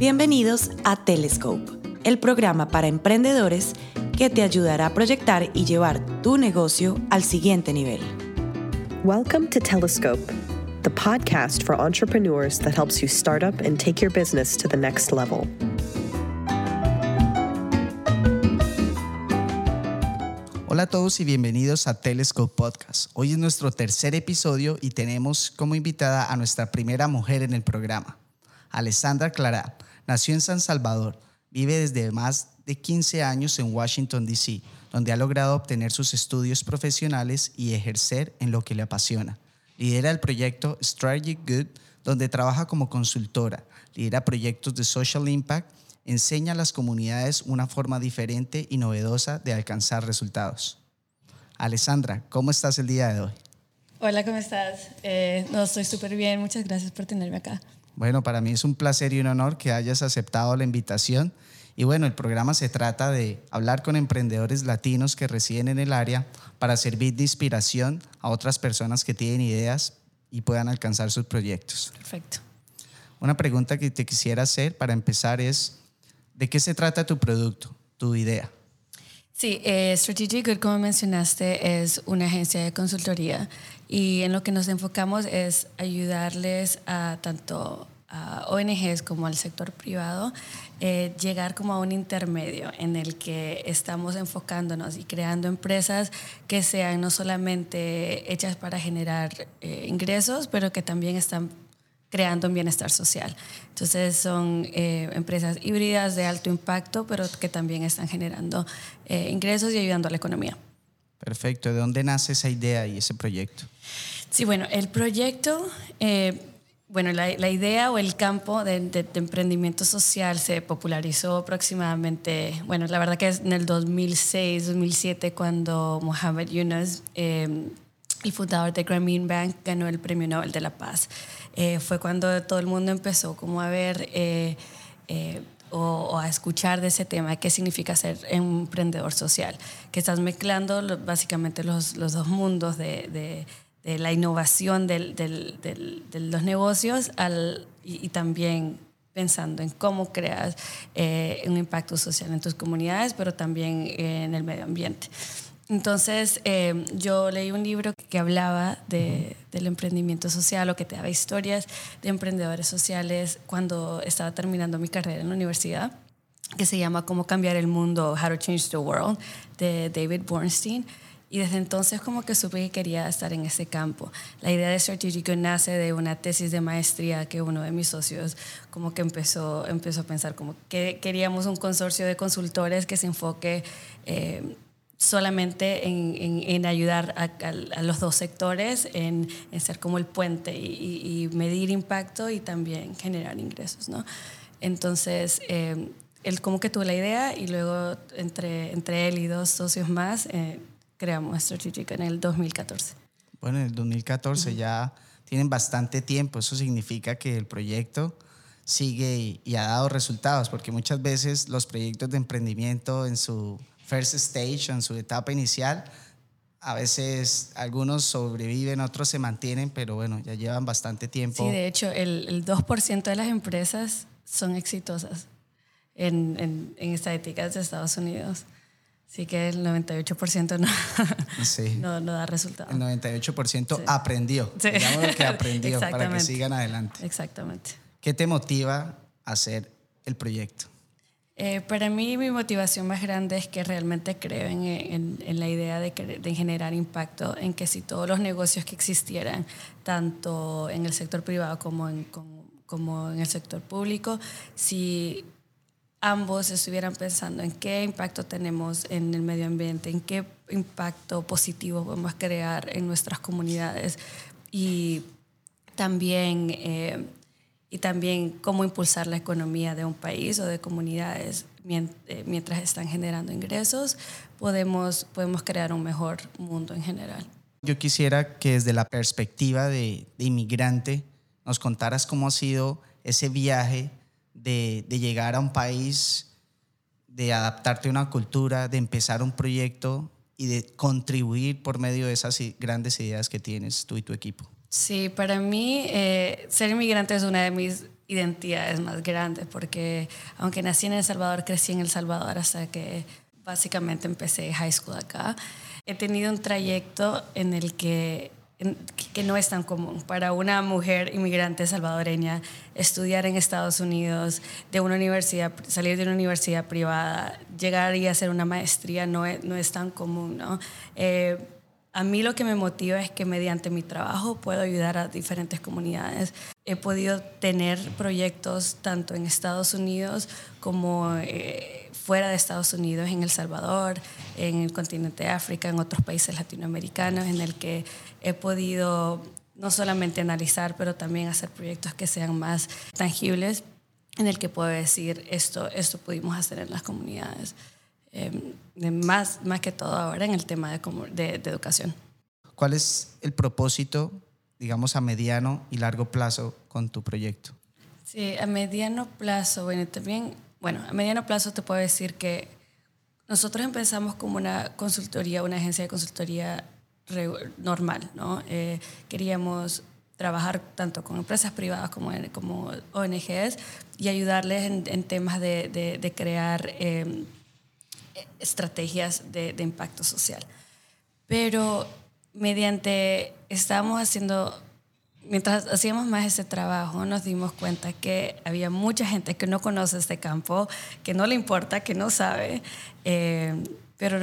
Bienvenidos a Telescope, el programa para emprendedores que te ayudará a proyectar y llevar tu negocio al siguiente nivel. Welcome to Telescope, the podcast for entrepreneurs that helps you start up and take your business to the next level. Hola a todos y bienvenidos a Telescope Podcast. Hoy es nuestro tercer episodio y tenemos como invitada a nuestra primera mujer en el programa, Alessandra Clara. Nació en San Salvador, vive desde más de 15 años en Washington, D.C., donde ha logrado obtener sus estudios profesionales y ejercer en lo que le apasiona. Lidera el proyecto Strategic Good, donde trabaja como consultora, lidera proyectos de social impact, enseña a las comunidades una forma diferente y novedosa de alcanzar resultados. Alessandra, ¿cómo estás el día de hoy? Hola, ¿cómo estás? Eh, no, estoy súper bien. Muchas gracias por tenerme acá. Bueno, para mí es un placer y un honor que hayas aceptado la invitación. Y bueno, el programa se trata de hablar con emprendedores latinos que residen en el área para servir de inspiración a otras personas que tienen ideas y puedan alcanzar sus proyectos. Perfecto. Una pregunta que te quisiera hacer para empezar es, ¿de qué se trata tu producto, tu idea? Sí, eh, Strategic Good, como mencionaste, es una agencia de consultoría y en lo que nos enfocamos es ayudarles a tanto a ONGs como al sector privado eh, llegar como a un intermedio en el que estamos enfocándonos y creando empresas que sean no solamente hechas para generar eh, ingresos, pero que también están creando un bienestar social. Entonces son eh, empresas híbridas de alto impacto, pero que también están generando ingresos y ayudando a la economía. Perfecto. ¿De dónde nace esa idea y ese proyecto? Sí, bueno, el proyecto bueno, la, idea o el campo de, emprendimiento social se popularizó aproximadamente, bueno, la verdad que es en el 2006, 2007, cuando Mohamed Yunus, em, el fundador de Grameen Bank, ganó el Premio Nobel de la Paz. Eh, fue cuando todo el mundo empezó como a ver eh, eh, o, a escuchar de ese tema, qué significa ser emprendedor social, que estás mezclando básicamente los, los, dos mundos de de la innovación de los negocios al, y, también pensando en cómo creas eh, un impacto social en tus comunidades, pero también en el medio ambiente. Entonces, eh, yo leí un libro que hablaba de, del emprendimiento social o que te daba historias de emprendedores sociales cuando estaba terminando mi carrera en la universidad, que se llama Cómo cambiar el mundo, How to Change the World, de David Bornstein. Y desde entonces como que supe que quería estar en ese campo. La idea de Strategic nace de una tesis de maestría que uno de mis socios como que empezó, empezó a pensar como que queríamos un consorcio de consultores que se enfoque eh, solamente en, en, ayudar a, los dos sectores, en, en, ser como el puente y, medir impacto y también generar ingresos. ¿no? Entonces, eh, él como que tuvo la idea y luego entre, entre él y dos socios más eh, creamos Strategic en el 2014. Bueno, en el 2014 ya tienen bastante tiempo. Eso significa que el proyecto sigue y, ha dado resultados, porque muchas veces los proyectos de emprendimiento en su first stage, en su etapa inicial, a veces algunos sobreviven, otros se mantienen, pero bueno, ya llevan bastante tiempo. Sí, de hecho, el, el 2% de las empresas son exitosas en, en, en estadísticas de Estados Unidos. Sí que el 98% no, no, da resultado. El 98% aprendió, digamos que aprendió para que sigan adelante. Exactamente. ¿Qué te motiva a hacer el proyecto? Eh, para mí mi motivación más grande es que realmente creo en, en, la idea de, de, generar impacto, en que si todos los negocios que existieran, tanto en el sector privado como en, como, como en el sector público, si ambos estuvieran pensando en qué impacto tenemos en el medio ambiente, en qué impacto positivo podemos crear en nuestras comunidades y también, eh, y también cómo impulsar la economía de un país o de comunidades eh, mientras están generando ingresos, podemos, podemos crear un mejor mundo en general. Yo quisiera que desde la perspectiva de, de inmigrante nos contaras cómo ha sido ese viaje de, llegar a un país, de adaptarte a una cultura, de empezar un proyecto y de contribuir por medio de esas grandes ideas que tienes tú y tu equipo? Sí, para mí eh, ser inmigrante es una de mis identidades más grandes, porque aunque nací en El Salvador, crecí en El Salvador hasta que básicamente empecé high school acá. He tenido un trayecto en el que que no es tan común para una mujer inmigrante salvadoreña estudiar en Estados Unidos de una universidad salir de una universidad privada llegar y hacer una maestría no es, no es tan común no eh, a mí lo que me motiva es que mediante mi trabajo puedo ayudar a diferentes comunidades. He podido tener proyectos tanto en Estados Unidos como eh, fuera de Estados Unidos, en El Salvador, en el continente de África, en otros países latinoamericanos, en el que he podido no solamente analizar, pero también hacer proyectos que sean más tangibles, en el que puedo decir esto, esto pudimos hacer en las comunidades. Em, más, más que todo ahora en el tema de, de, educación. ¿Cuál es el propósito, digamos, a mediano y largo plazo con tu proyecto? Sí, a mediano plazo, bueno, también, bueno, a mediano plazo te puedo decir que nosotros empezamos como una consultoría, una agencia de consultoría normal, ¿no? Eh, queríamos trabajar tanto con empresas privadas como, como ONGs y ayudarles en, temas de, de, crear em, estrategias de, impacto social. Pero mediante, estábamos haciendo, mientras hacíamos más ese trabajo, nos dimos cuenta que había mucha gente que no conoce este campo, que no le importa, que no sabe, eh, pero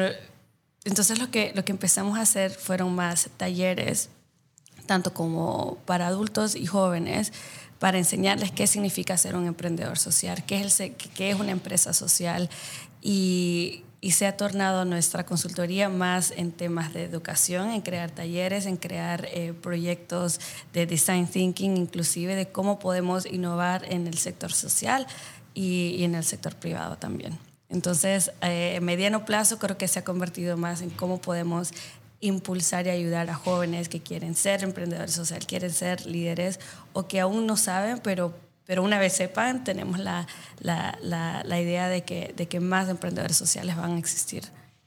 entonces lo que, lo que empezamos a hacer fueron más talleres, tanto como para adultos y jóvenes, para enseñarles qué significa ser un emprendedor social, qué es, el, qué es una empresa social. Y, y se ha tornado nuestra consultoría más en temas de educación, en crear talleres, en crear eh, proyectos de design thinking, inclusive de cómo podemos innovar en el sector social y, en el sector privado también. Entonces, eh, a mediano plazo creo que se ha convertido más en cómo podemos impulsar y ayudar a jóvenes que quieren ser emprendedores sociales, quieren ser líderes o que aún no saben, pero, pero una vez sepan, tenemos la, la, la, idea de que, de que más emprendedores sociales van a existir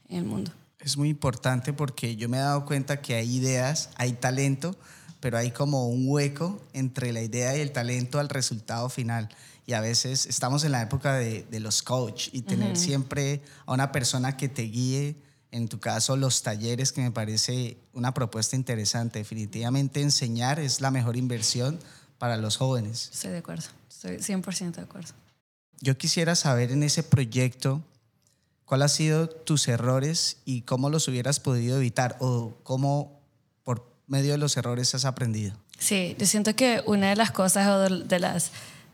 en el mundo. Es muy importante porque yo me he dado cuenta que hay ideas, hay talento, pero hay como un hueco entre la idea y el talento al resultado final y a veces estamos en la época de, de los coach y tener siempre a una persona que te guíe, en tu caso los talleres, que me parece una propuesta interesante. Definitivamente enseñar es la mejor inversión para los jóvenes. Estoy de acuerdo, estoy 100% de acuerdo. Yo quisiera saber en ese proyecto cuáles han sido tus errores y cómo los hubieras podido evitar o cómo por medio de los errores has aprendido. Sí, yo siento que una de las cosas o de las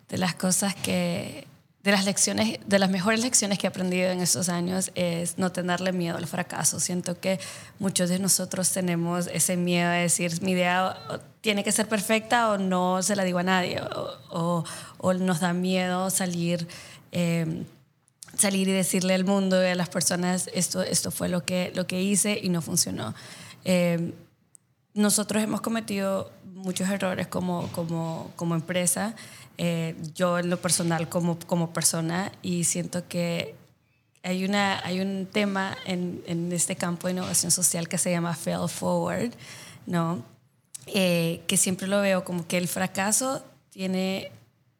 de las cosas que, de las lecciones, de las mejores lecciones que he aprendido en estos años es no tenerle miedo al fracaso. Siento que muchos de nosotros tenemos ese miedo de decir, mi idea tiene que ser perfecta o no se la digo a nadie, o, o, nos da miedo salir. Em, salir y decirle al mundo y a las personas esto, esto fue lo que, lo que hice y no funcionó. Em, nosotros hemos cometido muchos errores como, como, como empresa eh, yo en lo personal como, como persona y siento que hay, una, hay un tema en, en este campo de innovación social que se llama fail forward, ¿no? Eh, que siempre lo veo como que el fracaso tiene,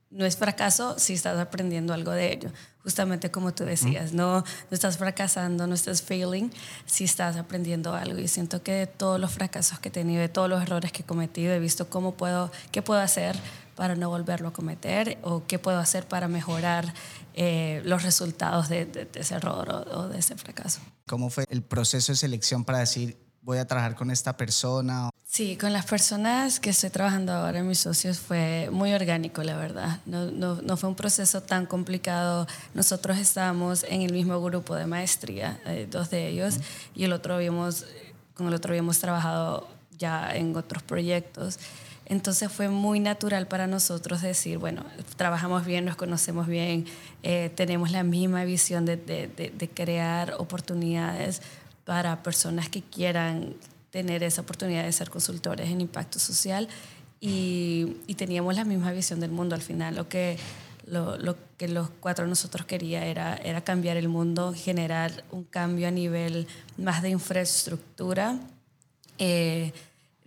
no es fracaso si estás aprendiendo algo de ello. Justamente como tú decías, no, no estás fracasando, no estás failing si estás aprendiendo algo. Y siento que de todos los fracasos que he tenido, de todos los errores que he cometido, he visto cómo puedo, qué puedo hacer para no volverlo a cometer o qué puedo hacer para mejorar eh, los resultados de, ese error o, de ese fracaso. ¿Cómo fue el proceso de selección para decir voy a trabajar con esta persona? Sí, con las personas que estoy trabajando ahora, mis socios, fue muy orgánico, la verdad. No, no, no fue un proceso tan complicado. Nosotros estábamos en el mismo grupo de maestría, eh, dos de ellos, y el otro habíamos, con el otro habíamos trabajado ya en otros proyectos. Entonces fue muy natural para nosotros decir, bueno, trabajamos bien, nos conocemos bien, eh, tenemos la misma visión de, de, crear oportunidades para personas que quieran tener esa oportunidad de ser consultores en impacto social y, y teníamos la misma visión del mundo al final. Lo que, lo, lo que los cuatro nosotros quería era, era cambiar el mundo, generar un cambio a nivel más de infraestructura. Eh,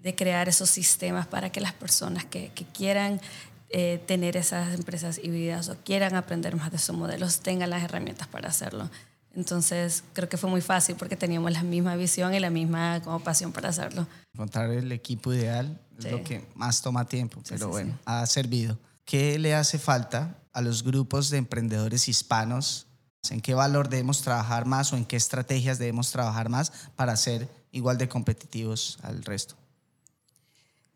de crear esos sistemas para que las personas que, quieran eh, tener esas empresas híbridas o quieran aprender más de esos modelos, tengan las herramientas para hacerlo. Entonces creo que fue muy fácil porque teníamos la misma visión y la misma como pasión para hacerlo. Encontrar el equipo ideal es lo que más toma tiempo, pero bueno, ha servido. ¿Qué le hace falta a los grupos de emprendedores hispanos? ¿En qué valor debemos trabajar más o en qué estrategias debemos trabajar más para ser igual de competitivos al resto?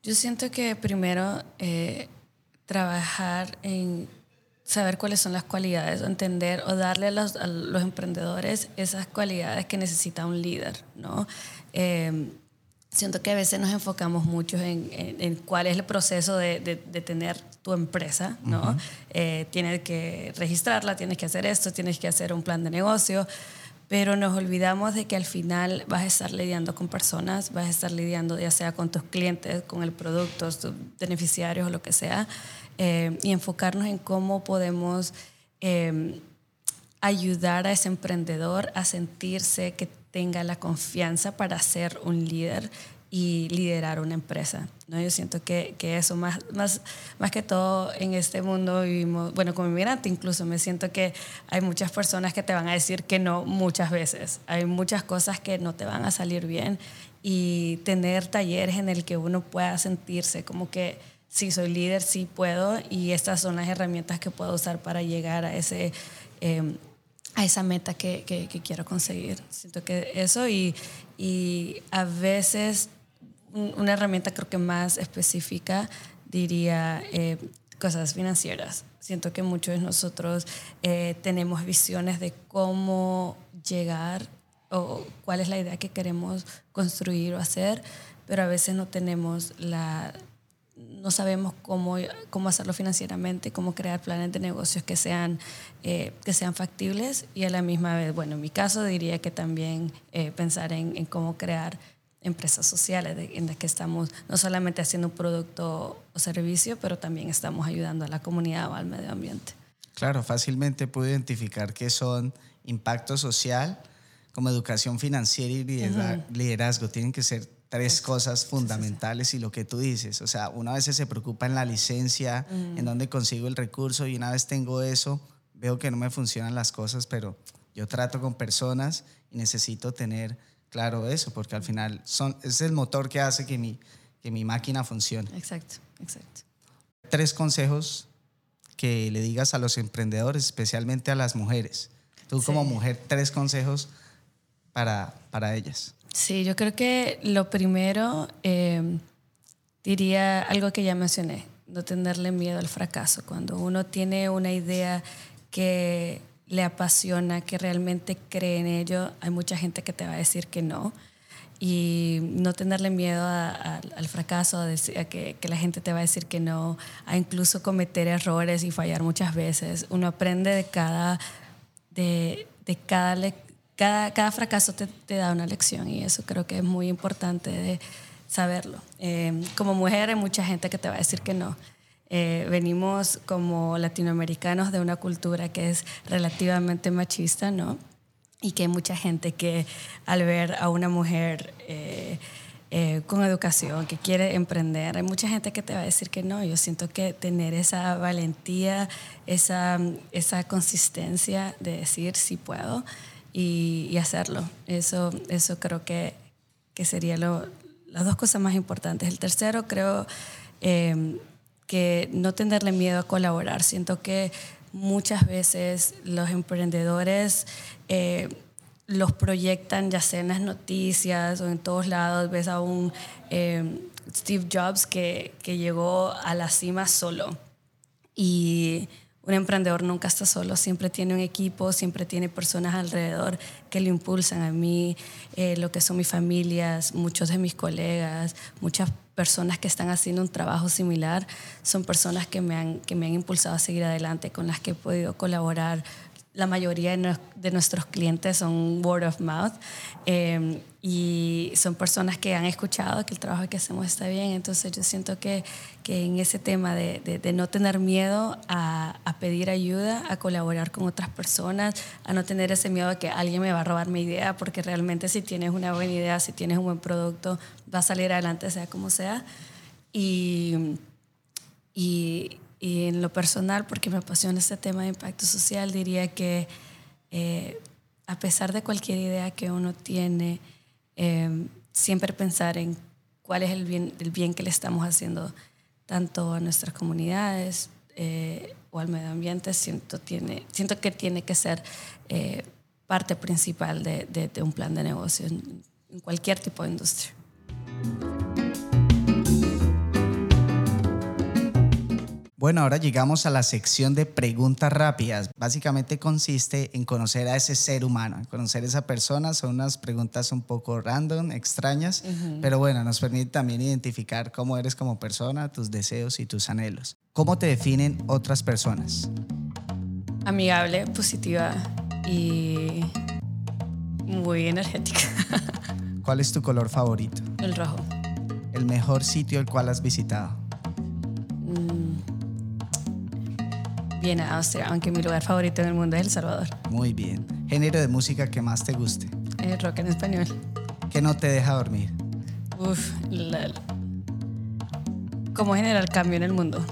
Yo siento que primero eh, trabajar en saber cuáles son las cualidades, entender o darle a los, emprendedores esas cualidades que necesita un líder, ¿no? Eh, siento que a veces nos enfocamos mucho en, cuál es el proceso de, tener tu empresa, ¿no? Eh, tienes que registrarla, tienes que hacer esto, tienes que hacer un plan de negocio, pero nos olvidamos de que al final vas a estar lidiando con personas, vas a estar lidiando ya sea con tus clientes, con el producto, tus beneficiarios o lo que sea, eh, y enfocarnos en cómo podemos em, ayudar a ese emprendedor a sentirse que tenga la confianza para ser un líder y liderar una empresa. ¿no? Yo siento que, que, eso, más, más, más que todo en este mundo vivimos, bueno, como inmigrante incluso, me siento que hay muchas personas que te van a decir que no muchas veces. Hay muchas cosas que no te van a salir bien y tener talleres en el que uno pueda sentirse como que sí soy líder, sí puedo y estas son las herramientas que puedo usar para llegar a ese... Em, a esa meta que, que, que, quiero conseguir. Siento que eso y, y a veces una herramienta creo que más específica diría eh, cosas financieras. Siento que muchos de nosotros eh, tenemos visiones de cómo llegar o cuál es la idea que queremos construir o hacer, pero a veces no tenemos la no sabemos cómo, cómo hacerlo financieramente, cómo crear planes de negocios que sean, eh, que sean factibles y a la misma vez, bueno, en mi caso diría que también pensar en, en, cómo crear empresas sociales en las que estamos no solamente haciendo un producto o servicio, pero también estamos ayudando a la comunidad o al medio ambiente. Claro, fácilmente puedo identificar que son impacto social, como educación financiera y liderazgo. Tienen que ser tres cosas fundamentales y lo que tú dices, o sea, una vez se preocupa en la licencia, en dónde consigo el recurso y una vez tengo eso, veo que no me funcionan las cosas, pero yo trato con personas y necesito tener claro eso, porque al final son, es el motor que hace que mi, que mi máquina funcione. Exacto, exacto. Tres consejos que le digas a los emprendedores, especialmente a las mujeres. Tú como mujer, tres consejos para, para ellas. Sí, yo creo que lo primero eh, diría algo que ya mencioné, no tenerle miedo al fracaso. Cuando uno tiene una idea que le apasiona, que realmente cree en ello, hay mucha gente que te va a decir que no. Y no tenerle miedo al fracaso, a, que, la gente te va a decir que no, a incluso cometer errores y fallar muchas veces. Uno aprende de cada, de, cada, cada, cada fracaso te, te, da una lección y eso creo que es muy importante de saberlo. Eh, como mujer hay mucha gente que te va a decir que no eh, venimos como latinoamericanos de una cultura que es relativamente machista, ¿no? Y que hay mucha gente que al ver a una mujer eh, eh, con educación, que quiere emprender, hay mucha gente que te va a decir que no. Yo siento que tener esa valentía, esa, esa consistencia de decir sí puedo y, hacerlo, eso, eso creo que, que sería lo, las dos cosas más importantes. El tercero creo que no tenerle miedo a colaborar. Siento que muchas veces los emprendedores eh, los proyectan ya sea en las noticias o en todos lados. Ves a un eh, Steve Jobs que, que llegó a la cima solo y un emprendedor nunca está solo, siempre tiene un equipo, siempre tiene personas alrededor que le impulsan a mí, eh, lo que son mis familias, muchos de mis colegas, muchas personas que están haciendo un trabajo similar, son personas que me han, que me han impulsado a seguir adelante, con las que he podido colaborar la mayoría de, nuestros clientes son word of mouth em, y son personas que han escuchado que el trabajo que hacemos está bien. Entonces yo siento que, que en ese tema de, de, no tener miedo a, a, pedir ayuda, a colaborar con otras personas, a no tener ese miedo de que alguien me va a robar mi idea, porque realmente si tienes una buena idea, si tienes un buen producto, va a salir adelante sea como sea. Y, y y en lo personal, porque me apasiona este tema de impacto social, diría que eh, a pesar de cualquier idea que uno tiene, eh, siempre pensar en cuál es el bien, el bien que le estamos haciendo tanto a nuestras comunidades eh, o al medio ambiente, siento, tiene, siento que tiene que ser parte principal de, de, un plan de negocio en, en cualquier tipo de industria. Bueno, ahora llegamos a la sección de preguntas rápidas. Básicamente consiste en conocer a ese ser humano, en conocer a esa persona. Son unas preguntas un poco random, extrañas, pero bueno, nos permite también identificar cómo eres como persona, tus deseos y tus anhelos. ¿Cómo te definen otras personas? Amigable, positiva y muy energética. ¿Cuál es tu color favorito? El rojo. ¿El mejor sitio el cual has visitado? Viena, Austria, aunque mi lugar favorito en el mundo es El Salvador. Muy bien. ¿Género de música que más te guste? Eh, rock en español. ¿Qué no te deja dormir? Uf, la, ¿cómo generar cambio en el mundo?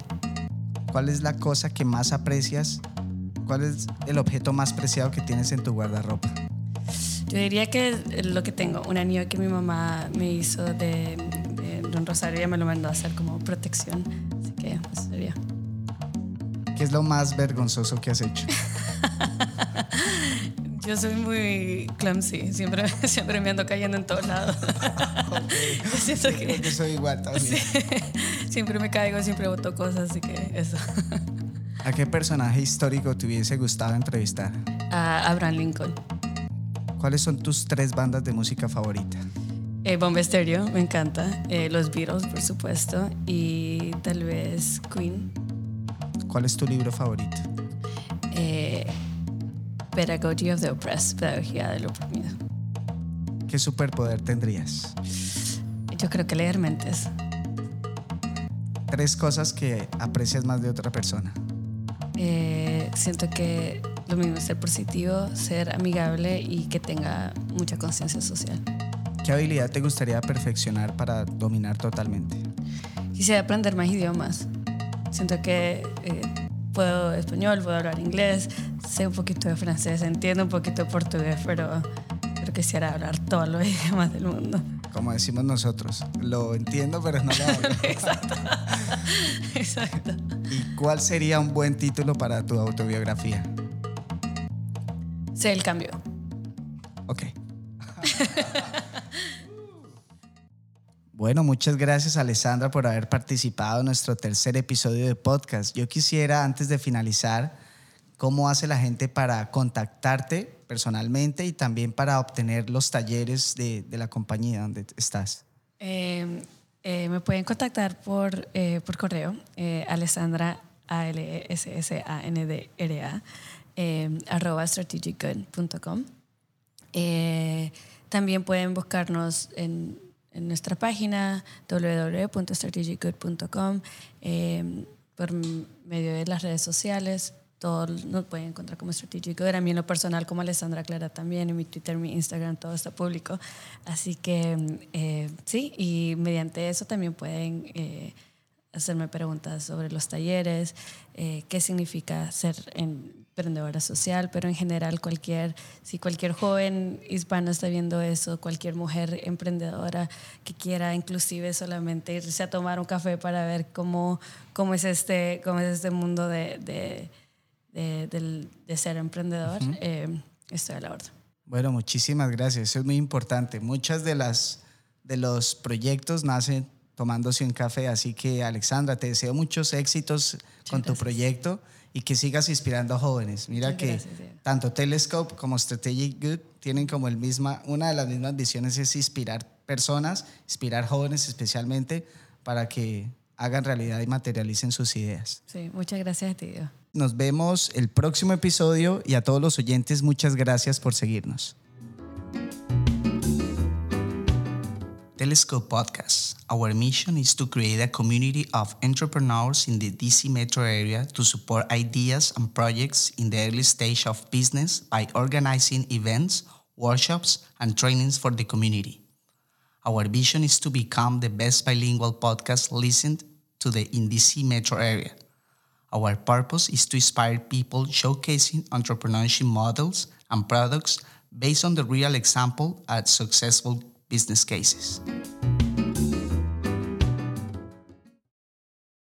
¿Cuál es la cosa que más aprecias? ¿Cuál es el objeto más preciado que tienes en tu guardarropa? Yo diría que lo que tengo, un anillo que mi mamá me hizo de, de Don Rosario, ya me lo mandó a hacer como protección, así que eso sería. ¿Qué es lo más vergonzoso que has hecho? Yo soy muy clumsy, siempre, siempre me ando cayendo en todos lados. Siento que, Creo que soy igual también. siempre me caigo, siempre boto cosas, así que eso. ¿A qué personaje histórico te hubiese gustado entrevistar? A Abraham Lincoln. ¿Cuáles son tus tres bandas de música favorita? Eh, Bomba Stereo, me encanta. Eh, los Beatles, por supuesto. Y tal vez Queen. ¿Cuál es tu libro favorito? Eh, Pedagogy of the Oppressed, Pedagogía del Oprimido. ¿Qué superpoder tendrías? Yo creo que leer mentes. Tres cosas que aprecias más de otra persona. Eh, siento que lo mismo es ser positivo, ser amigable y que tenga mucha conciencia social. ¿Qué habilidad te gustaría perfeccionar para dominar totalmente? Quisiera aprender más idiomas. Siento que eh, puedo español, puedo hablar inglés, sé un poquito de francés, entiendo un poquito de portugués, pero, pero quisiera hablar todos los idiomas del mundo. Como decimos nosotros, lo entiendo, pero no lo hablo. Exacto. Exacto. ¿Y cuál sería un buen título para tu autobiografía? Sé el cambio. Ok. Bueno, muchas gracias Alessandra por haber participado en nuestro tercer episodio de podcast. Yo quisiera, antes de finalizar, cómo hace la gente para contactarte personalmente y también para obtener los talleres de, de la compañía donde estás. Eh, eh, me pueden contactar por, eh, por correo, Alessandra, a l e s s a n d r a arroba strategicgood.com. también pueden buscarnos en en nuestra página www.strategicgood.com, eh, por medio de las redes sociales. Todos nos pueden encontrar como Strategic Good. A mí en lo personal, como Alessandra Clara también, en mi Twitter, mi Instagram, todo está público. Así que eh, sí, y mediante eso también pueden eh, hacerme preguntas sobre los talleres, eh, qué significa ser emprendedora social, pero en general cualquier, si cualquier joven hispano está viendo eso, cualquier mujer emprendedora que quiera inclusive solamente irse a tomar un café para ver cómo, cómo, es, este, cómo es este mundo de, de, de, de ser emprendedor, eh, estoy a la orden. Bueno, muchísimas gracias. Eso es muy importante. Muchas de las de los proyectos nacen tomándose un café. Así que, Alexandra, te deseo muchos éxitos con tu proyecto y que sigas inspirando a jóvenes. Mira que tanto Telescope como Strategic Good tienen como el misma, una de las mismas visiones es inspirar personas, inspirar jóvenes especialmente para que hagan realidad y materialicen sus ideas. Sí, muchas gracias a ti. Nos vemos el próximo episodio y a todos los oyentes muchas gracias por seguirnos. Telescope Podcast. Our mission is to create a community of entrepreneurs in the DC metro area to support ideas and projects in the early stage of business by organizing events, workshops, and trainings for the community. Our vision is to become the best bilingual podcast listened to the in DC metro area. Our purpose is to inspire people showcasing entrepreneurship models and products based on the real example at successful business cases.